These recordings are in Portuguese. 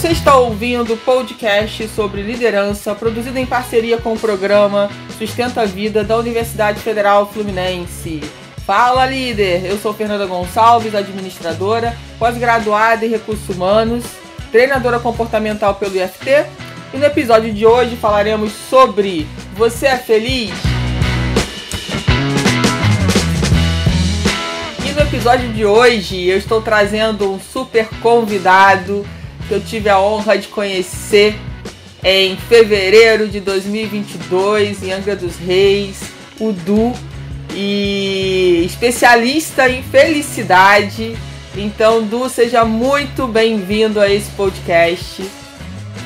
Você está ouvindo o podcast sobre liderança, produzido em parceria com o programa Sustenta a Vida da Universidade Federal Fluminense. Fala, líder! Eu sou Fernanda Gonçalves, administradora, pós-graduada em recursos humanos, treinadora comportamental pelo IFT, e no episódio de hoje falaremos sobre Você é feliz? E no episódio de hoje eu estou trazendo um super convidado que eu tive a honra de conhecer em fevereiro de 2022 em Angra dos Reis, o Du, e especialista em felicidade. Então, Du, seja muito bem-vindo a esse podcast.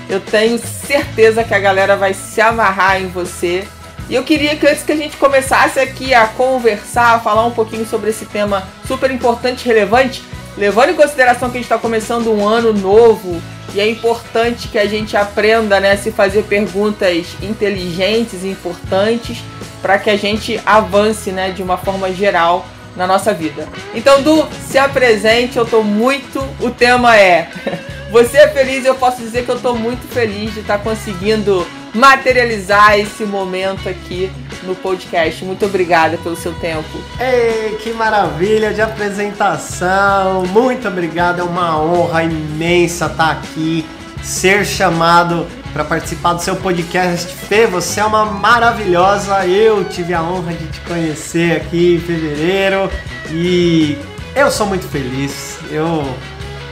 Eu tenho certeza que a galera vai se amarrar em você. E eu queria que antes que a gente começasse aqui a conversar, a falar um pouquinho sobre esse tema super importante e relevante, levando em consideração que a gente está começando um ano novo e é importante que a gente aprenda né, a se fazer perguntas inteligentes e importantes para que a gente avance né, de uma forma geral na nossa vida. Então, Du, se apresente, eu estou muito. O tema é Você é feliz? Eu posso dizer que eu estou muito feliz de estar tá conseguindo materializar esse momento aqui no podcast. Muito obrigada pelo seu tempo. Ei, que maravilha de apresentação! Muito obrigado, é uma honra imensa estar aqui, ser chamado para participar do seu podcast. Fê, você é uma maravilhosa. Eu tive a honra de te conhecer aqui em fevereiro e eu sou muito feliz. Eu,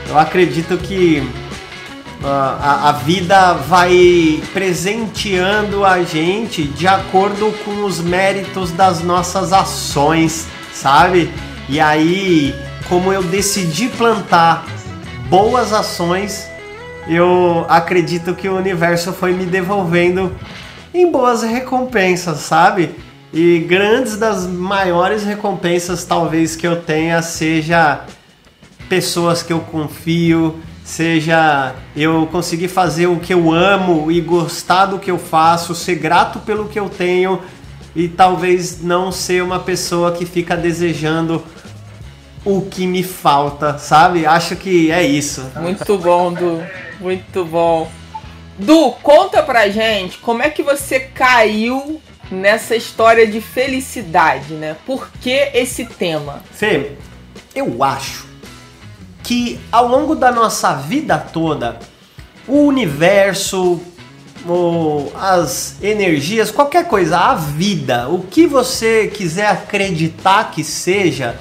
eu acredito que a, a vida vai presenteando a gente de acordo com os méritos das nossas ações, sabe? E aí, como eu decidi plantar boas ações, eu acredito que o universo foi me devolvendo em boas recompensas, sabe? E grandes das maiores recompensas talvez que eu tenha seja pessoas que eu confio, seja eu conseguir fazer o que eu amo e gostar do que eu faço, ser grato pelo que eu tenho e talvez não ser uma pessoa que fica desejando o que me falta, sabe? Acho que é isso. Muito bom, Du. Muito bom. Du, conta pra gente como é que você caiu nessa história de felicidade, né? Por que esse tema? Fê, eu acho que ao longo da nossa vida toda, o universo, as energias, qualquer coisa, a vida, o que você quiser acreditar que seja,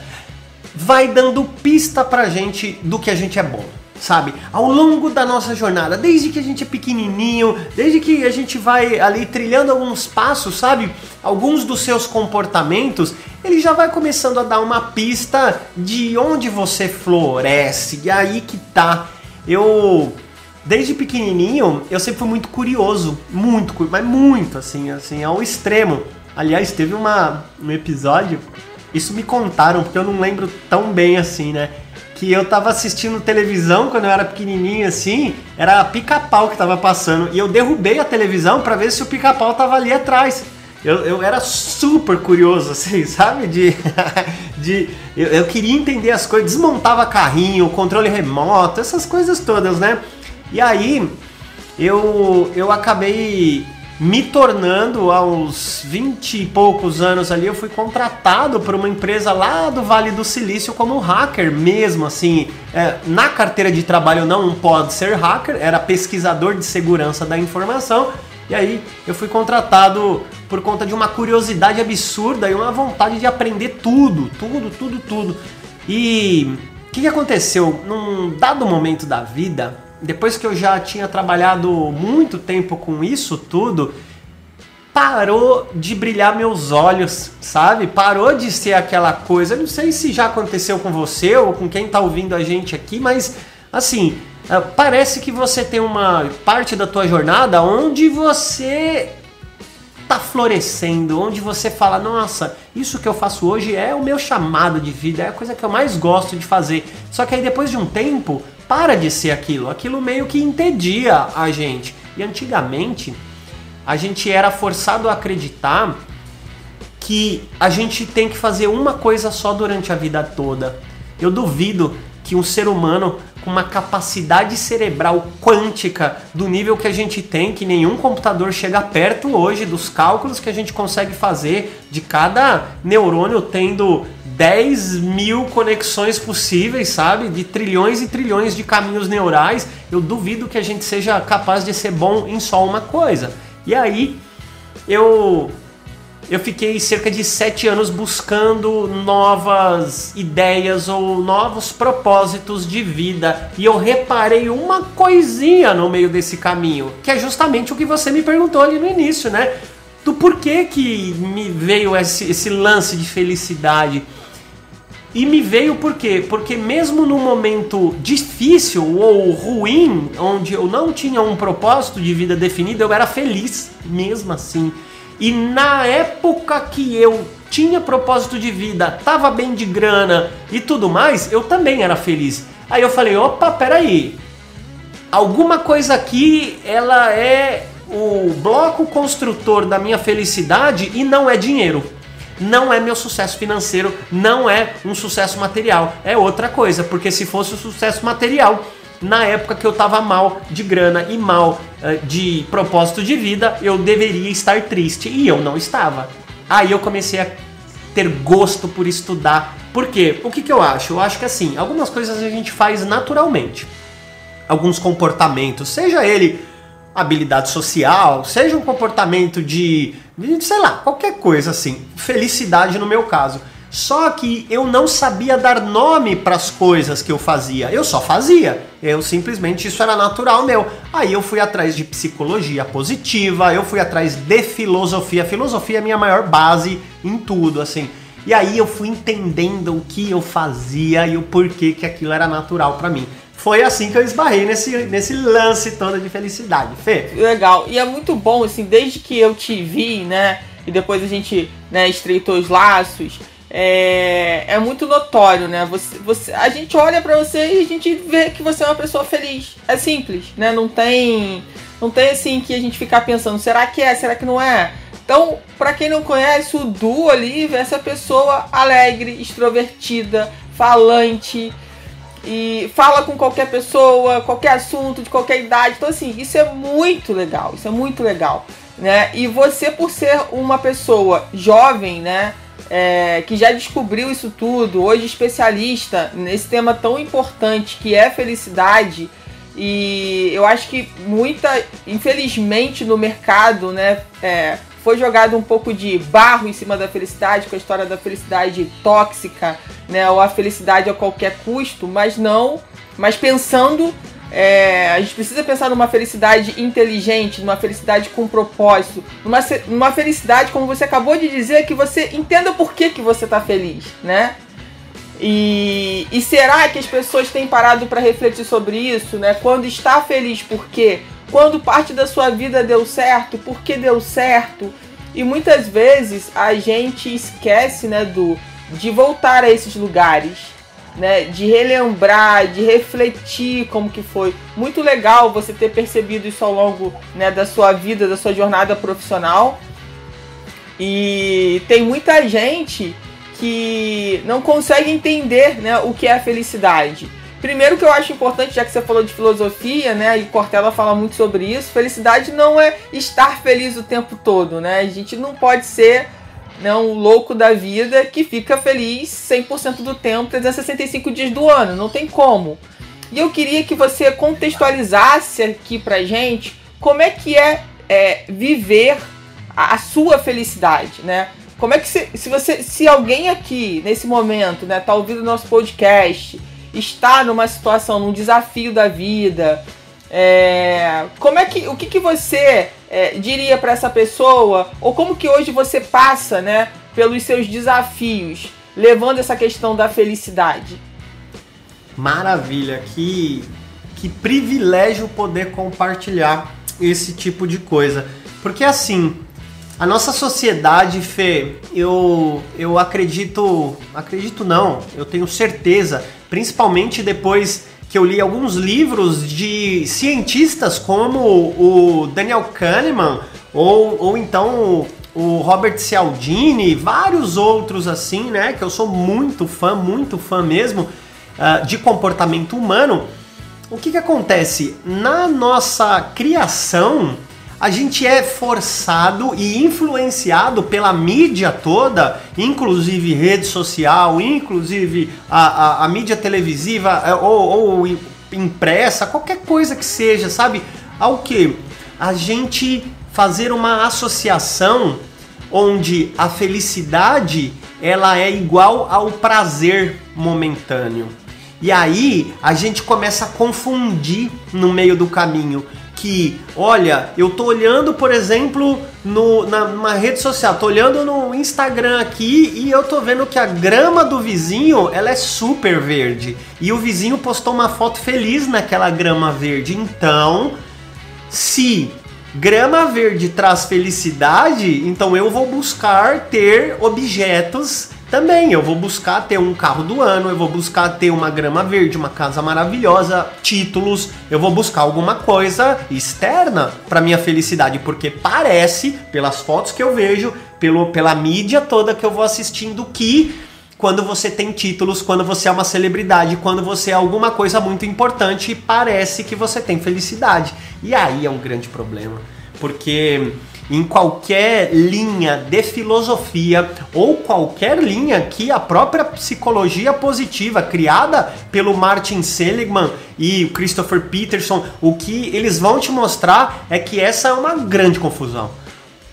vai dando pista pra gente do que a gente é bom sabe? Ao longo da nossa jornada, desde que a gente é pequenininho, desde que a gente vai ali trilhando alguns passos, sabe? Alguns dos seus comportamentos, ele já vai começando a dar uma pista de onde você floresce. E aí que tá. Eu desde pequenininho, eu sempre fui muito curioso, muito, mas muito assim, assim, ao extremo. Aliás, teve uma um episódio, isso me contaram porque eu não lembro tão bem assim, né? Que eu tava assistindo televisão quando eu era pequenininho assim, era pica-pau que tava passando. E eu derrubei a televisão para ver se o pica-pau tava ali atrás. Eu, eu era super curioso, assim, sabe? De. de eu, eu queria entender as coisas, desmontava carrinho, controle remoto, essas coisas todas, né? E aí eu, eu acabei me tornando aos 20 e poucos anos ali, eu fui contratado por uma empresa lá do Vale do Silício como hacker mesmo, assim, é, na carteira de trabalho não pode ser hacker, era pesquisador de segurança da informação, e aí eu fui contratado por conta de uma curiosidade absurda e uma vontade de aprender tudo, tudo, tudo, tudo. E o que, que aconteceu? Num dado momento da vida, depois que eu já tinha trabalhado muito tempo com isso tudo, parou de brilhar meus olhos, sabe? Parou de ser aquela coisa. Eu não sei se já aconteceu com você ou com quem está ouvindo a gente aqui, mas assim, é, parece que você tem uma parte da tua jornada onde você tá florescendo, onde você fala, nossa, isso que eu faço hoje é o meu chamado de vida, é a coisa que eu mais gosto de fazer. Só que aí depois de um tempo, para de ser aquilo. Aquilo meio que entedia a gente. E antigamente a gente era forçado a acreditar que a gente tem que fazer uma coisa só durante a vida toda. Eu duvido que um ser humano com uma capacidade cerebral quântica do nível que a gente tem, que nenhum computador chega perto hoje dos cálculos que a gente consegue fazer de cada neurônio tendo 10 mil conexões possíveis, sabe? De trilhões e trilhões de caminhos neurais. Eu duvido que a gente seja capaz de ser bom em só uma coisa. E aí eu eu fiquei cerca de sete anos buscando novas ideias ou novos propósitos de vida e eu reparei uma coisinha no meio desse caminho, que é justamente o que você me perguntou ali no início, né? Do porquê que me veio esse, esse lance de felicidade. E me veio por quê? Porque mesmo num momento difícil ou ruim, onde eu não tinha um propósito de vida definido, eu era feliz mesmo assim. E na época que eu tinha propósito de vida, tava bem de grana e tudo mais, eu também era feliz. Aí eu falei, opa, peraí. Alguma coisa aqui, ela é o bloco construtor da minha felicidade e não é dinheiro. Não é meu sucesso financeiro, não é um sucesso material, é outra coisa, porque se fosse um sucesso material, na época que eu estava mal de grana e mal uh, de propósito de vida, eu deveria estar triste e eu não estava. Aí eu comecei a ter gosto por estudar. Por quê? O que, que eu acho? Eu acho que assim, algumas coisas a gente faz naturalmente. Alguns comportamentos, seja ele habilidade social, seja um comportamento de, sei lá, qualquer coisa assim, felicidade no meu caso só que eu não sabia dar nome para as coisas que eu fazia. Eu só fazia. Eu simplesmente isso era natural meu. Aí eu fui atrás de psicologia positiva, eu fui atrás de filosofia. Filosofia é a minha maior base em tudo, assim. E aí eu fui entendendo o que eu fazia e o porquê que aquilo era natural para mim. Foi assim que eu esbarrei nesse, nesse lance todo de felicidade. Fê? Legal. E é muito bom, assim, desde que eu te vi, né? E depois a gente né, estreitou os laços é, é muito notório, né? Você, você, a gente olha para você e a gente vê que você é uma pessoa feliz. É simples, né? Não tem, não tem assim que a gente ficar pensando, será que é, será que não é? Então, para quem não conhece, o Du ali é essa pessoa alegre, extrovertida, falante e fala com qualquer pessoa, qualquer assunto, de qualquer idade. Então, assim, isso é muito legal. Isso é muito legal, né? E você, por ser uma pessoa jovem, né? é, que já descobriu isso tudo, hoje especialista nesse tema tão importante que é felicidade. E eu acho que muita, infelizmente, no mercado, né, é, foi jogado um pouco de barro em cima da felicidade, com a história da felicidade tóxica, né, ou a felicidade a qualquer custo, mas não, mas pensando é, a gente precisa pensar numa felicidade inteligente, numa felicidade com propósito, numa, numa felicidade, como você acabou de dizer, que você entenda por que, que você está feliz, né? E, e será que as pessoas têm parado para refletir sobre isso, né? Quando está feliz, por quê? Quando parte da sua vida deu certo, por que deu certo? E muitas vezes a gente esquece, né, do de voltar a esses lugares, né, de relembrar, de refletir como que foi. Muito legal você ter percebido isso ao longo né, da sua vida, da sua jornada profissional. E tem muita gente que não consegue entender né, o que é a felicidade. Primeiro que eu acho importante, já que você falou de filosofia, né, e Cortella fala muito sobre isso, felicidade não é estar feliz o tempo todo, né? A gente não pode ser né, um louco da vida que fica feliz 100% do tempo, 365 dias do ano, não tem como. E eu queria que você contextualizasse aqui pra gente como é que é, é viver a, a, sua felicidade, né? Como é que se, se você, se alguém aqui nesse momento, né, tá ouvindo nosso podcast, está numa situação, num desafio da vida, é, como é que, o que, que você é, diria para essa pessoa, ou como que hoje você passa, né, pelos seus desafios, levando essa questão da felicidade? Maravilha, que, que privilégio poder compartilhar esse tipo de coisa. Porque assim, a nossa sociedade, Fê, eu, eu acredito, acredito não, eu tenho certeza, principalmente depois que eu li alguns livros de cientistas como o Daniel Kahneman ou, ou então o Robert Cialdini, vários outros assim, né? Que eu sou muito fã, muito fã mesmo uh, de comportamento humano. o que, que acontece? Na nossa criação, a gente é forçado e influenciado pela mídia toda, inclusive rede social, inclusive a, a, a mídia televisiva é, ou, ou impressa, qualquer coisa que seja, sabe? Ao que? A gente fazer uma associação onde a felicidade ela é igual ao prazer momentâneo. E aí a gente começa a confundir no meio do caminho que, olha, eu tô olhando, por exemplo, no, na, numa rede social, tô olhando no Instagram aqui e eu tô vendo que a grama do vizinho, ela é super verde. E o vizinho postou uma foto feliz naquela grama verde. Então, se grama verde traz felicidade, então eu vou buscar ter objetos também. Eu vou buscar ter um carro do ano, eu vou buscar ter uma grama verde, uma casa maravilhosa, títulos, eu vou buscar alguma coisa externa para minha felicidade, porque parece, pelas fotos que eu vejo, pelo, pela mídia toda que eu vou assistindo, que quando você tem títulos, quando você é uma celebridade, quando você é alguma coisa muito importante, parece que você tem felicidade. E aí é um grande problema, porque em qualquer linha de filosofia ou qualquer linha que a própria psicologia positiva criada pelo Martin Seligman e o Christopher Peterson, o que eles vão te mostrar é que essa é uma grande confusão.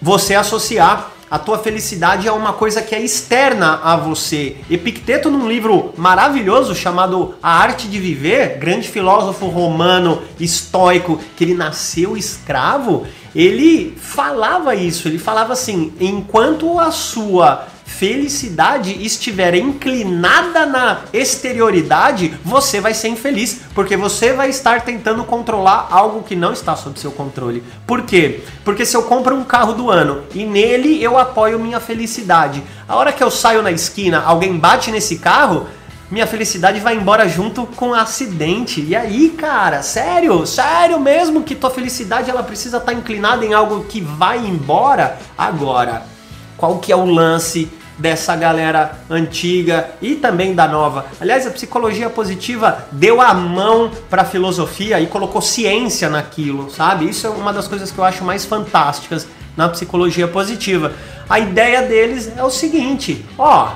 Você associar a tua felicidade é uma coisa que é externa a você. Epicteto, num livro maravilhoso chamado A Arte de Viver, grande filósofo romano estoico, que ele nasceu escravo, ele falava isso. Ele falava assim: enquanto a sua felicidade estiver inclinada na exterioridade, você vai ser infeliz, porque você vai estar tentando controlar algo que não está sob seu controle. Por quê? Porque se eu compro um carro do ano e nele eu apoio minha felicidade, a hora que eu saio na esquina, alguém bate nesse carro, minha felicidade vai embora junto com o acidente. E aí, cara, sério? Sério mesmo que tua felicidade ela precisa estar tá inclinada em algo que vai embora agora? Qual que é o lance dessa galera antiga e também da nova. Aliás, a psicologia positiva deu a mão para a filosofia e colocou ciência naquilo, sabe? Isso é uma das coisas que eu acho mais fantásticas na psicologia positiva. A ideia deles é o seguinte, ó,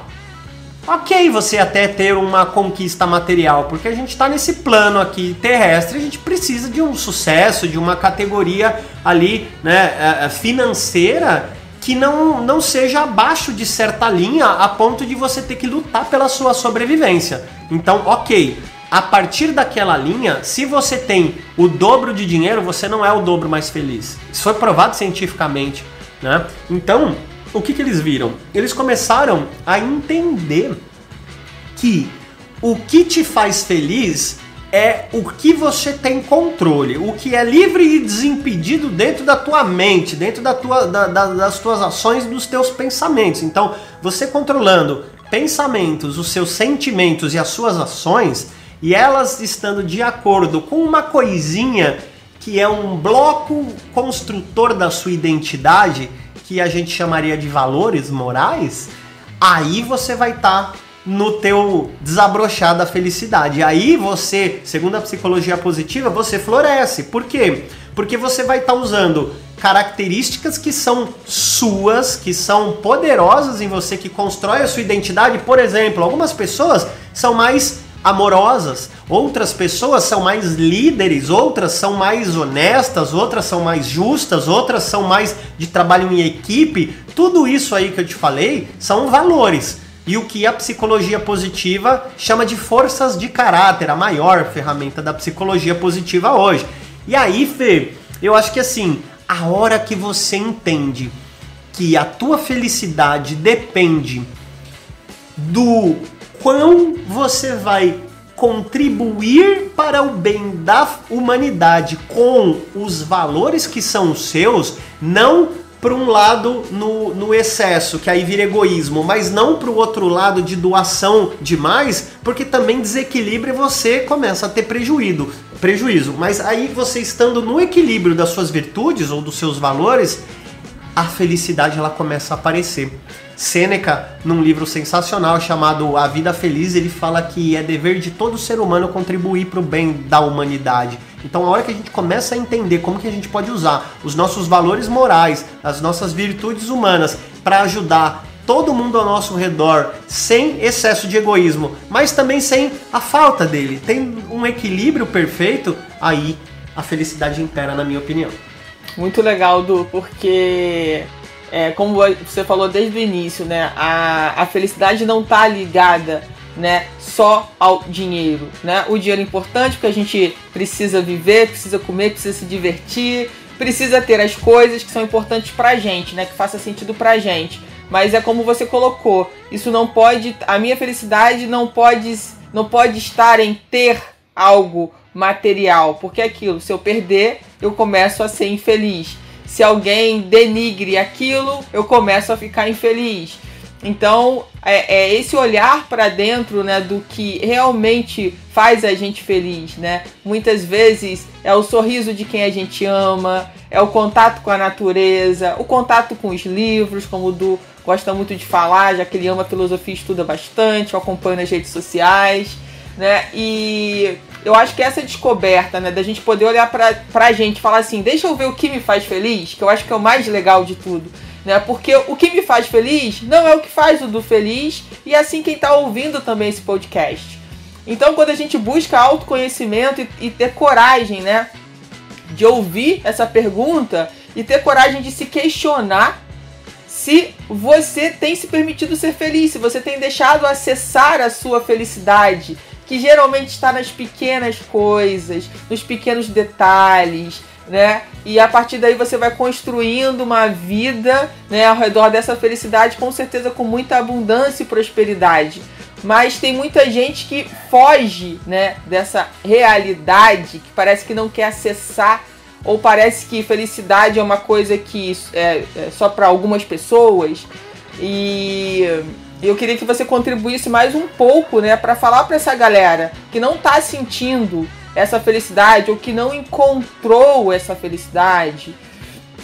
Ok, você até ter uma conquista material, porque a gente está nesse plano aqui terrestre, a gente precisa de um sucesso, de uma categoria ali né, é, é, financeira que não, não seja abaixo de certa linha a ponto de você ter que lutar pela sua sobrevivência. Então, ok, a partir daquela linha, se você tem o dobro de dinheiro, você não é o dobro mais feliz. Isso foi provado cientificamente. Né? Então, o que, que eles viram? Eles começaram a entender que o que te faz feliz é o que você tem controle, o que é livre e desimpedido dentro da tua mente, dentro da tua, da, da, das tuas ações, dos teus pensamentos. Então, você controlando pensamentos, os seus sentimentos e as suas ações, e elas estando de acordo com uma coisinha que é um bloco construtor da sua identidade, que a gente chamaria de valores morais, aí você vai estar tá no teu desabrochar da felicidade. Aí você, segundo a psicologia positiva, você floresce. Por quê? Porque você vai estar tá usando características que são suas, que são poderosas em você, que constrói a sua identidade. Por exemplo, algumas pessoas são mais amorosas, outras pessoas são mais líderes, outras são mais honestas, outras são mais justas, outras são mais de trabalho em equipe. Tudo isso aí que eu te falei são valores e o que a psicologia positiva chama de forças de caráter, a maior ferramenta da psicologia positiva hoje. E aí, Fê, eu acho que assim, a hora que você entende que a tua felicidade depende do quão você vai contribuir para o bem da humanidade com os valores que são seus, não para um lado no, no excesso, que aí vira egoísmo, mas não para o outro lado de doação demais, porque também desequilibra e você começa a ter prejuízo. prejuízo. Mas aí você estando no equilíbrio das suas virtudes ou dos seus valores, a felicidade ela começa a aparecer. Sêneca, num livro sensacional chamado A Vida Feliz, ele fala que é dever de todo ser humano contribuir para o bem da humanidade. Então, a hora que a gente começa a entender como que a gente pode usar os nossos valores morais, as nossas virtudes humanas para ajudar todo mundo ao nosso redor sem excesso de egoísmo, mas também sem a falta dele, tem um equilíbrio perfeito, aí a felicidade impera, na minha opinião. Muito legal, Du, porque é, como você falou desde o início, né, a, a felicidade não está ligada né, só ao dinheiro. Né? O dinheiro é importante porque a gente precisa viver, precisa comer, precisa se divertir, precisa ter as coisas que são importantes pra gente, né, que faça sentido pra gente. Mas é como você colocou, isso não pode, a minha felicidade não pode, não pode estar em ter algo material, porque é aquilo, se eu perder, eu começo a ser infeliz se alguém denigre aquilo, eu começo a ficar infeliz. Então, é, é esse olhar para dentro, né, do que realmente faz a gente feliz, né? Muitas vezes é o sorriso de quem a gente ama, é o contato com a natureza, o contato com os livros, como o Du gosta muito de falar, já que ele ama filosofia estuda bastante, eu acompanho nas redes sociais, né? E eu acho que essa descoberta, né, da gente poder olhar pra, pra gente e falar assim, deixa eu ver o que me faz feliz, que eu acho que é o mais legal de tudo. Né? Porque o que me faz feliz não é o que faz o do feliz, e é assim quem está ouvindo também esse podcast. Então, quando a gente busca autoconhecimento e, e ter coragem, né, de ouvir essa pergunta e ter coragem de se questionar se você tem se permitido ser feliz, se você tem deixado acessar a sua felicidade, que geralmente está nas pequenas coisas, nos pequenos detalhes, né? E a partir daí você vai construindo uma vida, né, ao redor dessa felicidade, com certeza com muita abundância e prosperidade. Mas tem muita gente que foge, né, dessa realidade, que parece que não quer acessar ou parece que felicidade é uma coisa que é, é só para algumas pessoas. E eu queria que você contribuísse mais um pouco, né, para falar para essa galera que não está sentindo essa felicidade ou que não encontrou essa felicidade.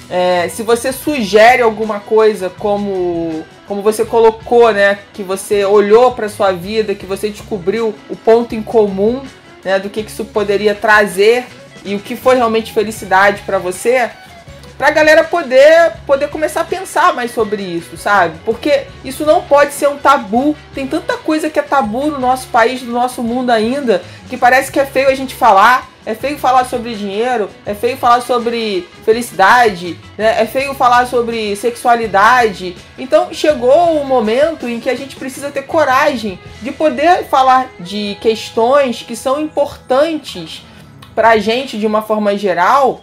É, se você sugere alguma coisa, como como você colocou, né, que você olhou para sua vida, que você descobriu o ponto em comum, né, do que, que isso poderia trazer e o que foi realmente felicidade para você, pra galera poder, poder começar a pensar mais sobre isso, sabe? Porque isso não pode ser um tabu. Tem tanta coisa que é tabu no nosso país, no nosso mundo ainda, que parece que é feio a gente falar. É feio falar sobre dinheiro, é feio falar sobre felicidade, né? é feio falar sobre sexualidade. Então chegou o momento em que a gente precisa ter coragem de poder falar de questões que são importantes pra gente de uma forma geral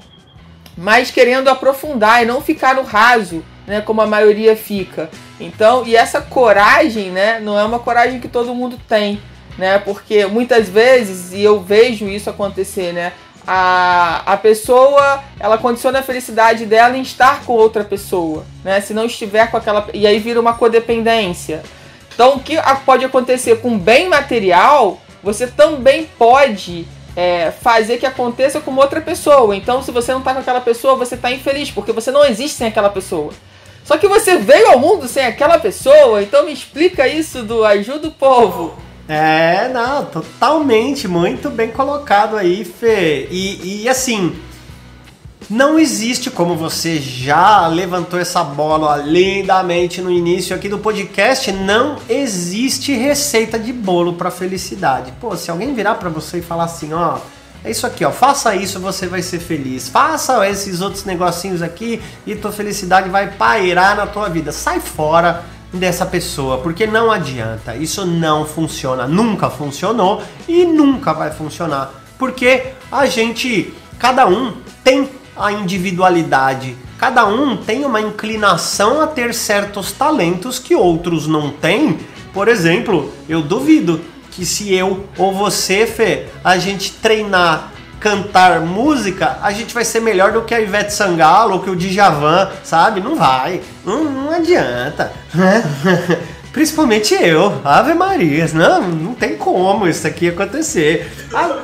mas querendo aprofundar e não ficar no raso, né, como a maioria fica. Então, e essa coragem, né, não é uma coragem que todo mundo tem, né? Porque muitas vezes, e eu vejo isso acontecer, né, a, a pessoa, ela condiciona a felicidade dela em estar com outra pessoa, né? Se não estiver com aquela e aí vira uma codependência. Então, o que pode acontecer com bem material, você também pode é, fazer que aconteça com outra pessoa. Então, se você não tá com aquela pessoa, você tá infeliz, porque você não existe sem aquela pessoa. Só que você veio ao mundo sem aquela pessoa, então me explica isso do ajuda o povo. É, não, totalmente, muito bem colocado aí, Fê. E, e assim, não existe, como você já levantou essa bola lindamente no início aqui do podcast, não existe receita de bolo para felicidade. Pô, se alguém virar para você e falar assim, ó, é isso aqui, ó, faça isso, você vai ser feliz. Faça esses outros negocinhos aqui e tua felicidade vai pairar na tua vida. Sai fora dessa pessoa, porque não adianta. Isso não funciona, nunca funcionou e nunca vai funcionar, porque a gente, cada um tem a individualidade. Cada um tem uma inclinação a ter certos talentos que outros não têm. Por exemplo, eu duvido que se eu ou você, Fê, a gente treinar cantar música, a gente vai ser melhor do que a Ivete Sangalo ou que o Djavan, sabe? Não vai. Não, não adianta. Principalmente eu. Ave Maria. Não, não tem como isso aqui acontecer. Ah,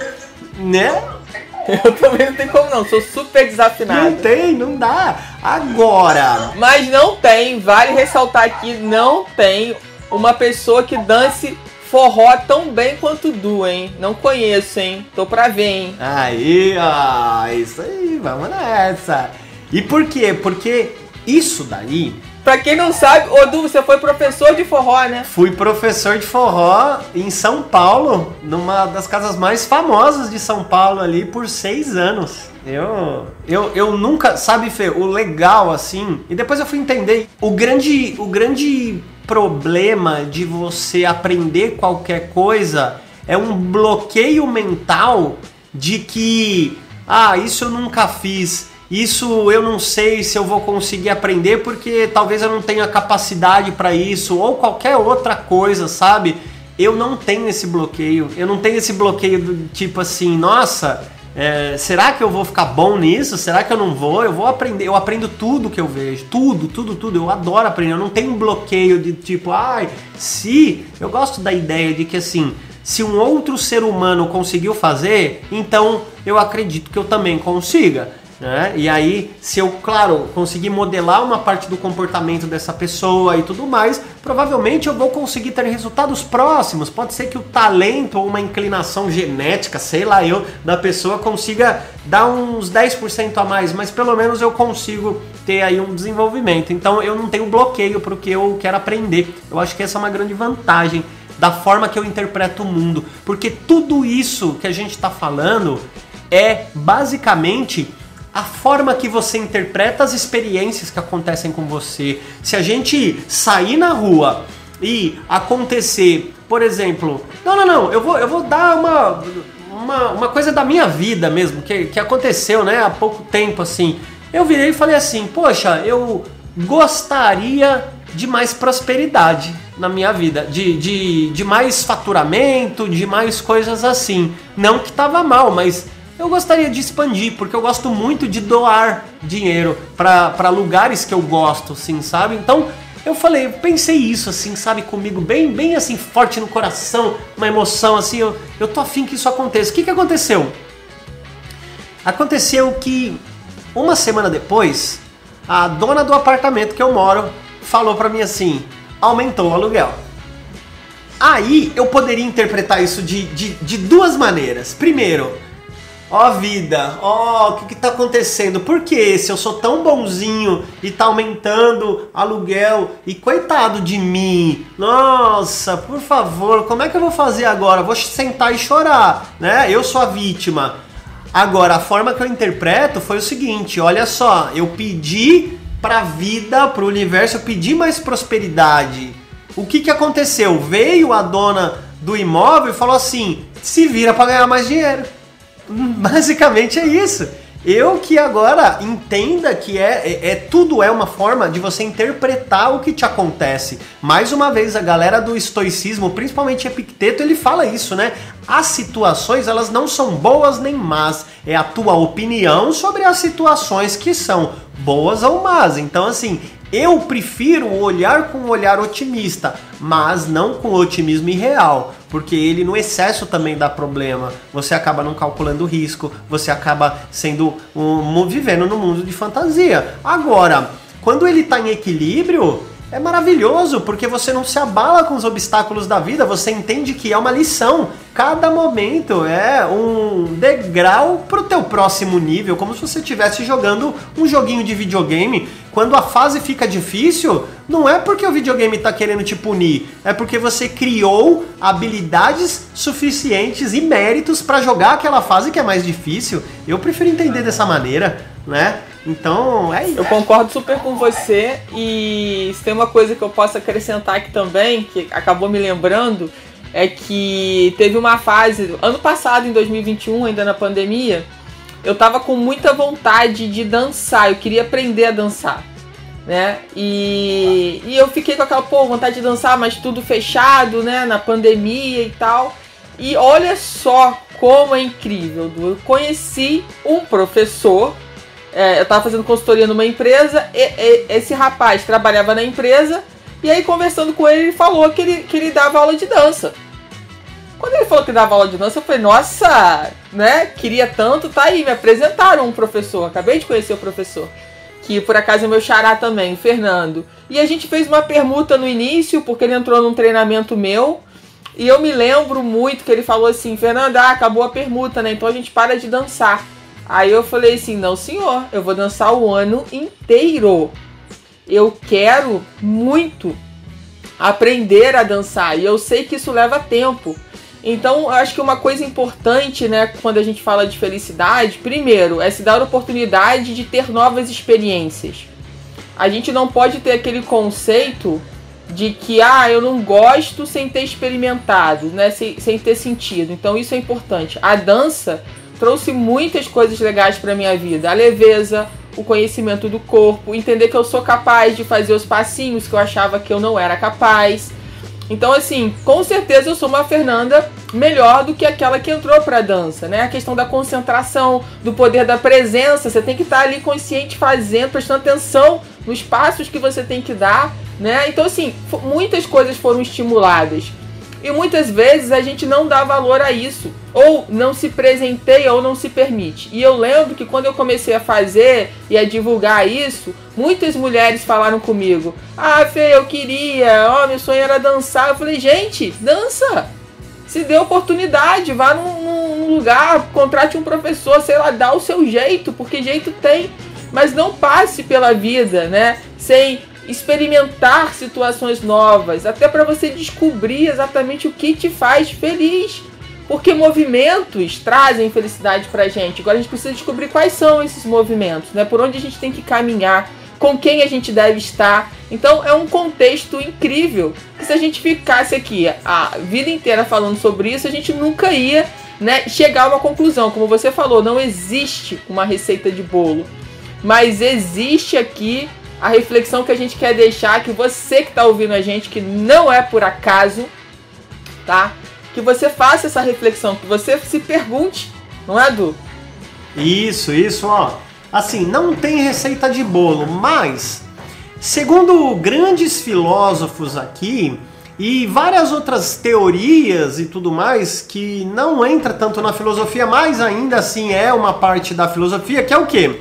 né? Eu também não tenho como não, sou super desafinado. Não tem, não dá. Agora. Mas não tem, vale ressaltar aqui, não tem uma pessoa que dance forró tão bem quanto Du, hein? Não conheço, hein? Tô pra ver, hein? Aí, ó, isso aí, vamos nessa. E por quê? Porque isso daí Pra quem não sabe, Odu, você foi professor de forró, né? Fui professor de forró em São Paulo, numa das casas mais famosas de São Paulo ali, por seis anos. Eu, eu, eu nunca, sabe, Fê, o legal assim, e depois eu fui entender, o grande, o grande problema de você aprender qualquer coisa é um bloqueio mental de que, ah, isso eu nunca fiz, isso eu não sei se eu vou conseguir aprender porque talvez eu não tenha capacidade para isso ou qualquer outra coisa, sabe? Eu não tenho esse bloqueio. Eu não tenho esse bloqueio do tipo assim, nossa, é, será que eu vou ficar bom nisso? Será que eu não vou? Eu vou aprender. Eu aprendo tudo que eu vejo. Tudo, tudo, tudo. Eu adoro aprender. Eu não tenho um bloqueio de tipo, ai, se. Eu gosto da ideia de que assim, se um outro ser humano conseguiu fazer, então eu acredito que eu também consiga. Né? E aí, se eu, claro, conseguir modelar uma parte do comportamento dessa pessoa e tudo mais, provavelmente eu vou conseguir ter resultados próximos. Pode ser que o talento ou uma inclinação genética, sei lá eu, da pessoa consiga dar uns 10% a mais, mas pelo menos eu consigo ter aí um desenvolvimento. Então eu não tenho bloqueio para o que eu quero aprender. Eu acho que essa é uma grande vantagem da forma que eu interpreto o mundo, porque tudo isso que a gente está falando é basicamente a forma que você interpreta as experiências que acontecem com você. Se a gente sair na rua e acontecer, por exemplo, não, não, não, eu vou, eu vou dar uma, uma, uma coisa da minha vida mesmo, que, que aconteceu né, há pouco tempo assim. Eu virei e falei assim, poxa, eu gostaria de mais prosperidade na minha vida, de, de, de mais faturamento, de mais coisas assim. Não que tava mal, mas eu gostaria de expandir, porque eu gosto muito de doar dinheiro para lugares que eu gosto, assim, sabe? Então eu falei, eu pensei isso, assim, sabe, comigo, bem, bem assim, forte no coração, uma emoção, assim, eu, eu tô afim que isso aconteça. O que, que aconteceu? Aconteceu que uma semana depois, a dona do apartamento que eu moro falou para mim assim: aumentou o aluguel. Aí eu poderia interpretar isso de, de, de duas maneiras. Primeiro, Ó oh, vida, ó, oh, o que que tá acontecendo? Por que se eu sou tão bonzinho e tá aumentando aluguel e coitado de mim? Nossa, por favor, como é que eu vou fazer agora? Vou sentar e chorar, né? Eu sou a vítima. Agora, a forma que eu interpreto foi o seguinte, olha só, eu pedi pra vida, pro universo, eu pedi mais prosperidade. O que que aconteceu? Veio a dona do imóvel e falou assim: "Se vira para ganhar mais dinheiro". Basicamente é isso. Eu que agora entenda que é, é, é, tudo é uma forma de você interpretar o que te acontece. Mais uma vez, a galera do estoicismo, principalmente Epicteto, ele fala isso, né? As situações, elas não são boas nem más. É a tua opinião sobre as situações que são boas ou más. Então, assim, eu prefiro olhar com um olhar otimista, mas não com otimismo irreal, porque ele no excesso também dá problema. Você acaba não calculando o risco, você acaba sendo um, vivendo no mundo de fantasia. Agora, quando ele está em equilíbrio, é maravilhoso, porque você não se abala com os obstáculos da vida, você entende que é uma lição. Cada momento é um degrau para o teu próximo nível, como se você estivesse jogando um joguinho de videogame. Quando a fase fica difícil, não é porque o videogame está querendo te punir, é porque você criou habilidades suficientes e méritos para jogar aquela fase que é mais difícil. Eu prefiro entender dessa maneira, né? Então, é isso. Eu concordo super com você e se tem uma coisa que eu posso acrescentar aqui também, que acabou me lembrando, é que teve uma fase, ano passado, em 2021, ainda na pandemia, eu tava com muita vontade de dançar, eu queria aprender a dançar. Né? E, e eu fiquei com aquela pô, vontade de dançar, mas tudo fechado, né? Na pandemia e tal. E olha só como é incrível. Eu conheci um professor é, eu tava fazendo consultoria numa empresa, e, e, esse rapaz trabalhava na empresa, e aí conversando com ele, ele falou que ele, que ele dava aula de dança. Quando ele falou que dava aula de dança, eu falei, nossa, né? Queria tanto, tá aí, me apresentaram um professor, acabei de conhecer o professor. Que por acaso é meu xará também, o Fernando. E a gente fez uma permuta no início, porque ele entrou num treinamento meu. E eu me lembro muito que ele falou assim, Fernando, acabou a permuta, né? Então a gente para de dançar. Aí eu falei assim, não senhor, eu vou dançar o ano inteiro. Eu quero muito aprender a dançar. E eu sei que isso leva tempo. Então, acho que uma coisa importante, né, quando a gente fala de felicidade, primeiro, é se dar a oportunidade de ter novas experiências. A gente não pode ter aquele conceito de que, ah, eu não gosto sem ter experimentado, né, sem, sem ter sentido. Então, isso é importante. A dança trouxe muitas coisas legais para minha vida. A leveza, o conhecimento do corpo, entender que eu sou capaz de fazer os passinhos que eu achava que eu não era capaz então, assim, com certeza eu sou uma Fernanda melhor do que aquela que entrou pra dança, né? A questão da concentração, do poder da presença, você tem que estar ali consciente fazendo, prestando atenção nos passos que você tem que dar, né? Então, assim, muitas coisas foram estimuladas. E muitas vezes a gente não dá valor a isso, ou não se presenteia ou não se permite. E eu lembro que quando eu comecei a fazer e a divulgar isso, muitas mulheres falaram comigo: Ah, Fê, eu queria, oh, meu sonho era dançar. Eu falei: Gente, dança! Se dê oportunidade, vá num, num lugar, contrate um professor, sei lá, dá o seu jeito, porque jeito tem. Mas não passe pela vida, né? Sem experimentar situações novas, até para você descobrir exatamente o que te faz feliz. Porque movimentos trazem felicidade pra gente. Agora a gente precisa descobrir quais são esses movimentos, né? Por onde a gente tem que caminhar, com quem a gente deve estar. Então é um contexto incrível. Que se a gente ficasse aqui a vida inteira falando sobre isso, a gente nunca ia, né, chegar a uma conclusão. Como você falou, não existe uma receita de bolo, mas existe aqui a reflexão que a gente quer deixar, que você que está ouvindo a gente, que não é por acaso, tá? Que você faça essa reflexão, que você se pergunte, não é, Du? Isso, isso, ó. Assim, não tem receita de bolo, mas segundo grandes filósofos aqui e várias outras teorias e tudo mais que não entra tanto na filosofia, mas ainda assim é uma parte da filosofia, que é o quê?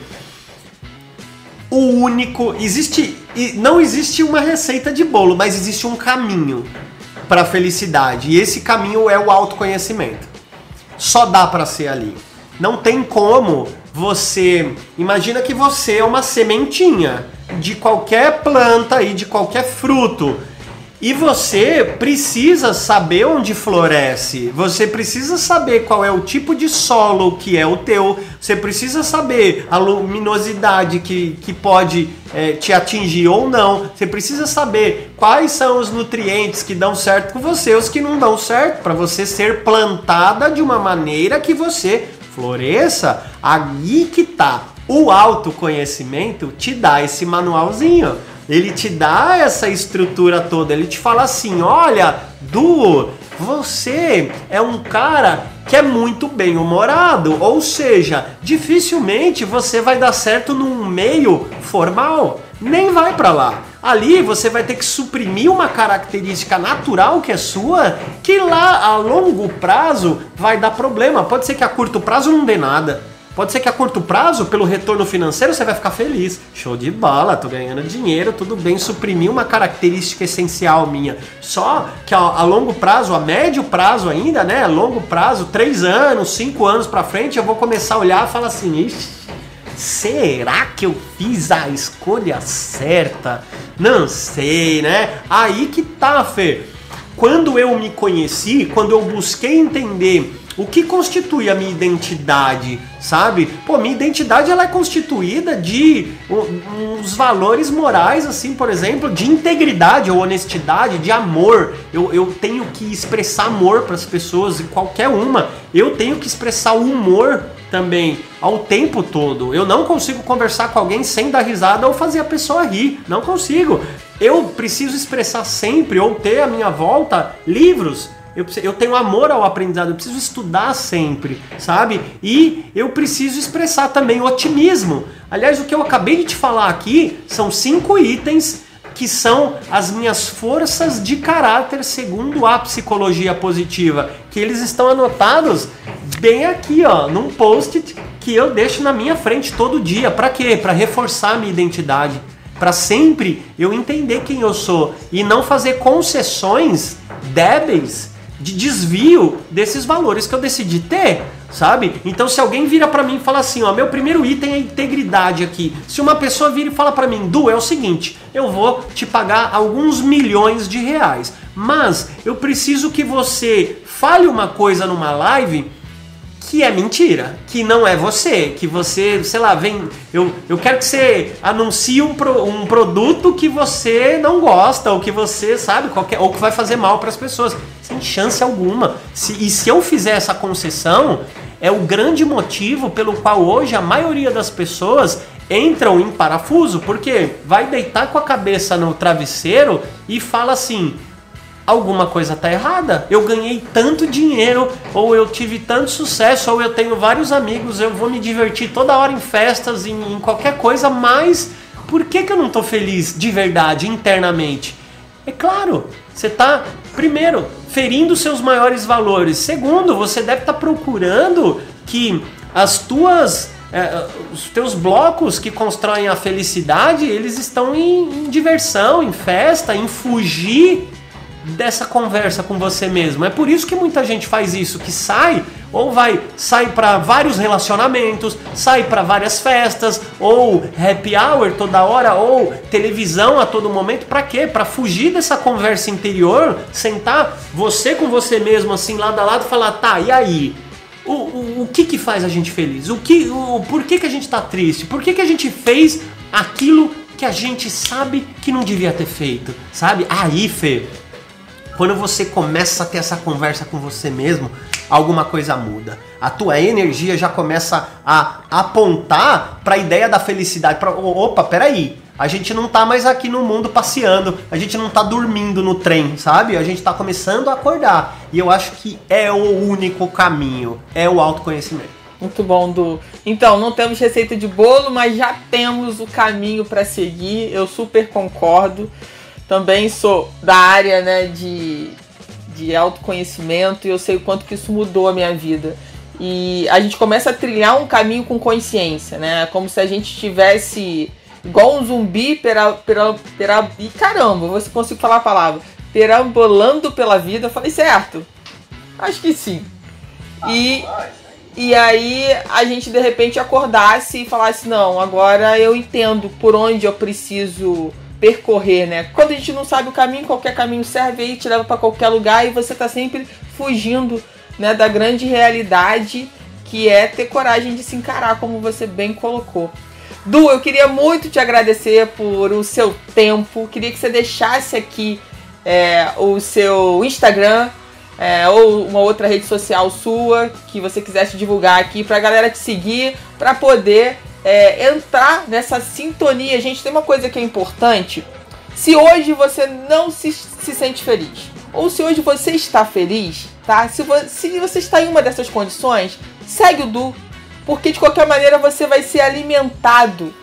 O único. Existe. Não existe uma receita de bolo, mas existe um caminho para a felicidade. E esse caminho é o autoconhecimento. Só dá para ser ali. Não tem como você. Imagina que você é uma sementinha de qualquer planta e de qualquer fruto. E você precisa saber onde floresce. Você precisa saber qual é o tipo de solo que é o teu. Você precisa saber a luminosidade que, que pode é, te atingir ou não. Você precisa saber quais são os nutrientes que dão certo com você, os que não dão certo, para você ser plantada de uma maneira que você floresça. Aí que tá. O autoconhecimento te dá esse manualzinho ele te dá essa estrutura toda, ele te fala assim: olha, Du, você é um cara que é muito bem humorado, ou seja, dificilmente você vai dar certo num meio formal, nem vai para lá. Ali você vai ter que suprimir uma característica natural que é sua, que lá a longo prazo vai dar problema. Pode ser que a curto prazo não dê nada. Pode ser que a curto prazo, pelo retorno financeiro, você vai ficar feliz. Show de bola, tô ganhando dinheiro, tudo bem, suprimir uma característica essencial minha. Só que a, a longo prazo, a médio prazo ainda, né? A longo prazo, três anos, cinco anos pra frente, eu vou começar a olhar e falar assim, Ixi, será que eu fiz a escolha certa? Não sei, né? Aí que tá, Fê. Quando eu me conheci, quando eu busquei entender o que constitui a minha identidade, sabe? Pô, minha identidade ela é constituída de uns valores morais, assim, por exemplo, de integridade ou honestidade, de amor. Eu, eu tenho que expressar amor para as pessoas, e qualquer uma. Eu tenho que expressar o humor também ao tempo todo. Eu não consigo conversar com alguém sem dar risada ou fazer a pessoa rir. Não consigo. Eu preciso expressar sempre ou ter à minha volta livros eu, eu tenho amor ao aprendizado, eu preciso estudar sempre, sabe? E eu preciso expressar também o otimismo. Aliás, o que eu acabei de te falar aqui são cinco itens que são as minhas forças de caráter segundo a psicologia positiva, que eles estão anotados bem aqui, ó, num post que eu deixo na minha frente todo dia. Para quê? Para reforçar a minha identidade, para sempre eu entender quem eu sou e não fazer concessões débeis de desvio desses valores que eu decidi ter sabe? Então se alguém vira para mim e fala assim, ó, meu primeiro item é integridade aqui. Se uma pessoa vira e fala para mim, Du, é o seguinte, eu vou te pagar alguns milhões de reais, mas eu preciso que você fale uma coisa numa live que é mentira, que não é você, que você, sei lá, vem. Eu, eu quero que você anuncie um, pro, um produto que você não gosta, ou que você, sabe, qualquer, ou que vai fazer mal para as pessoas. Sem chance alguma. Se, e se eu fizer essa concessão, é o grande motivo pelo qual hoje a maioria das pessoas entram em parafuso, porque vai deitar com a cabeça no travesseiro e fala assim: alguma coisa tá errada. Eu ganhei tanto dinheiro, ou eu tive tanto sucesso, ou eu tenho vários amigos, eu vou me divertir toda hora em festas, em, em qualquer coisa, mas por que, que eu não tô feliz de verdade, internamente? É claro, você tá, primeiro, ferindo seus maiores valores. Segundo, você deve estar tá procurando que as tuas é, os teus blocos que constroem a felicidade, eles estão em, em diversão, em festa, em fugir dessa conversa com você mesmo. É por isso que muita gente faz isso, que sai ou vai sai para vários relacionamentos, sai para várias festas, ou happy hour toda hora, ou televisão a todo momento. Para quê? Para fugir dessa conversa interior, sentar você com você mesmo assim lado a lado, falar, tá, e aí? O, o, o que que faz a gente feliz? O que, o, por que que a gente tá triste? Por que que a gente fez aquilo que a gente sabe que não devia ter feito? Sabe? Aí, Fê, quando você começa a ter essa conversa com você mesmo, alguma coisa muda. A tua energia já começa a apontar para a ideia da felicidade. Pra, opa, peraí. A gente não tá mais aqui no mundo passeando, a gente não tá dormindo no trem, sabe? A gente tá começando a acordar. E eu acho que é o único caminho, é o autoconhecimento. Muito bom, Du. Então, não temos receita de bolo, mas já temos o caminho para seguir. Eu super concordo. Também sou da área né, de, de autoconhecimento e eu sei o quanto que isso mudou a minha vida. E a gente começa a trilhar um caminho com consciência, né? Como se a gente tivesse igual um zumbi pera, pera, pera, e caramba, você consigo falar a palavra, perambulando pela vida. Eu falei certo? Acho que sim. E e aí a gente de repente acordasse e falasse não, agora eu entendo por onde eu preciso percorrer, né? Quando a gente não sabe o caminho, qualquer caminho serve aí, te leva para qualquer lugar e você tá sempre fugindo, né, da grande realidade que é ter coragem de se encarar, como você bem colocou. Du, eu queria muito te agradecer por o seu tempo. Queria que você deixasse aqui é, o seu Instagram é, ou uma outra rede social sua que você quisesse divulgar aqui para a galera te seguir, para poder é, entrar nessa sintonia. Gente, tem uma coisa que é importante. Se hoje você não se, se sente feliz, ou se hoje você está feliz, tá? Se, vo, se você está em uma dessas condições, segue o Du, porque de qualquer maneira você vai ser alimentado,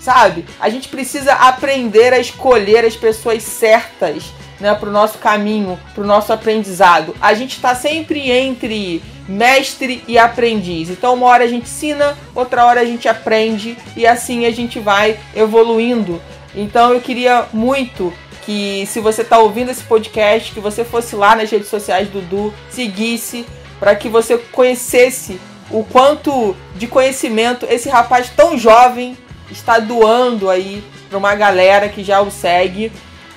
sabe? A gente precisa aprender a escolher as pessoas certas né, para o nosso caminho, para o nosso aprendizado. A gente está sempre entre mestre e aprendiz. Então, uma hora a gente ensina, outra hora a gente aprende e assim a gente vai evoluindo. Então, eu queria muito que, se você está ouvindo esse podcast, que você fosse lá nas redes sociais do Du, seguisse, para que você conhecesse o quanto de conhecimento esse rapaz tão jovem está doando aí para uma galera que já o segue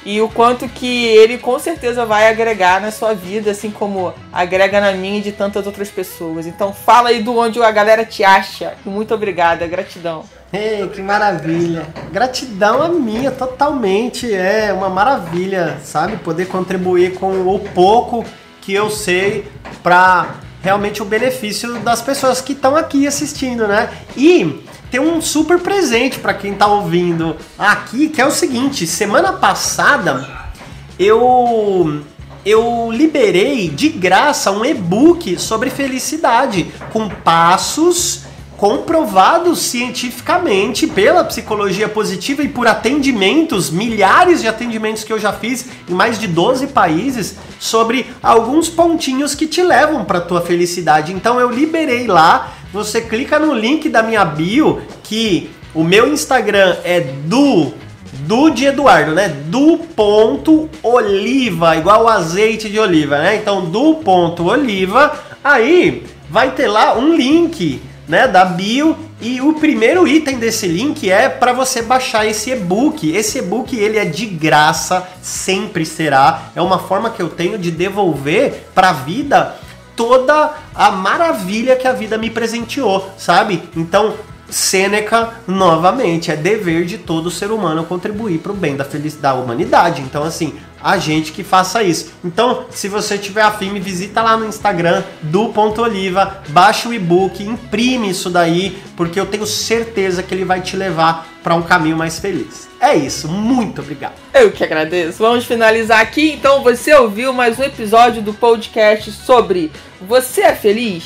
e o quanto que ele com certeza vai agregar na sua vida, assim como agrega na minha e de tantas outras pessoas. Então fala aí do onde a galera te acha. Muito obrigada, gratidão. Ei, que maravilha. Gratidão a minha, totalmente. É uma maravilha, sabe? Poder contribuir com o pouco que eu sei para realmente o benefício das pessoas que estão aqui assistindo, né? E um super presente para quem tá ouvindo aqui, que é o seguinte, semana passada eu eu liberei de graça um e-book sobre felicidade com passos comprovado cientificamente pela psicologia positiva e por atendimentos, milhares de atendimentos que eu já fiz em mais de 12 países sobre alguns pontinhos que te levam para tua felicidade. Então eu liberei lá, você clica no link da minha bio que o meu Instagram é do do de Eduardo, né? Do ponto oliva, igual o azeite de oliva, né? Então do ponto oliva, aí vai ter lá um link né, da bio e o primeiro item desse link é para você baixar esse e-book. Esse e-book ele é de graça, sempre será. É uma forma que eu tenho de devolver para a vida toda a maravilha que a vida me presenteou, sabe? Então, Sêneca, novamente, é dever de todo ser humano contribuir para o bem da felicidade da humanidade. Então, assim, a gente que faça isso. Então, se você tiver afim, me visita lá no Instagram do Ponto Oliva, baixa o e-book, imprime isso daí, porque eu tenho certeza que ele vai te levar para um caminho mais feliz. É isso, muito obrigado. Eu que agradeço. Vamos finalizar aqui. Então, você ouviu mais um episódio do podcast sobre Você é Feliz?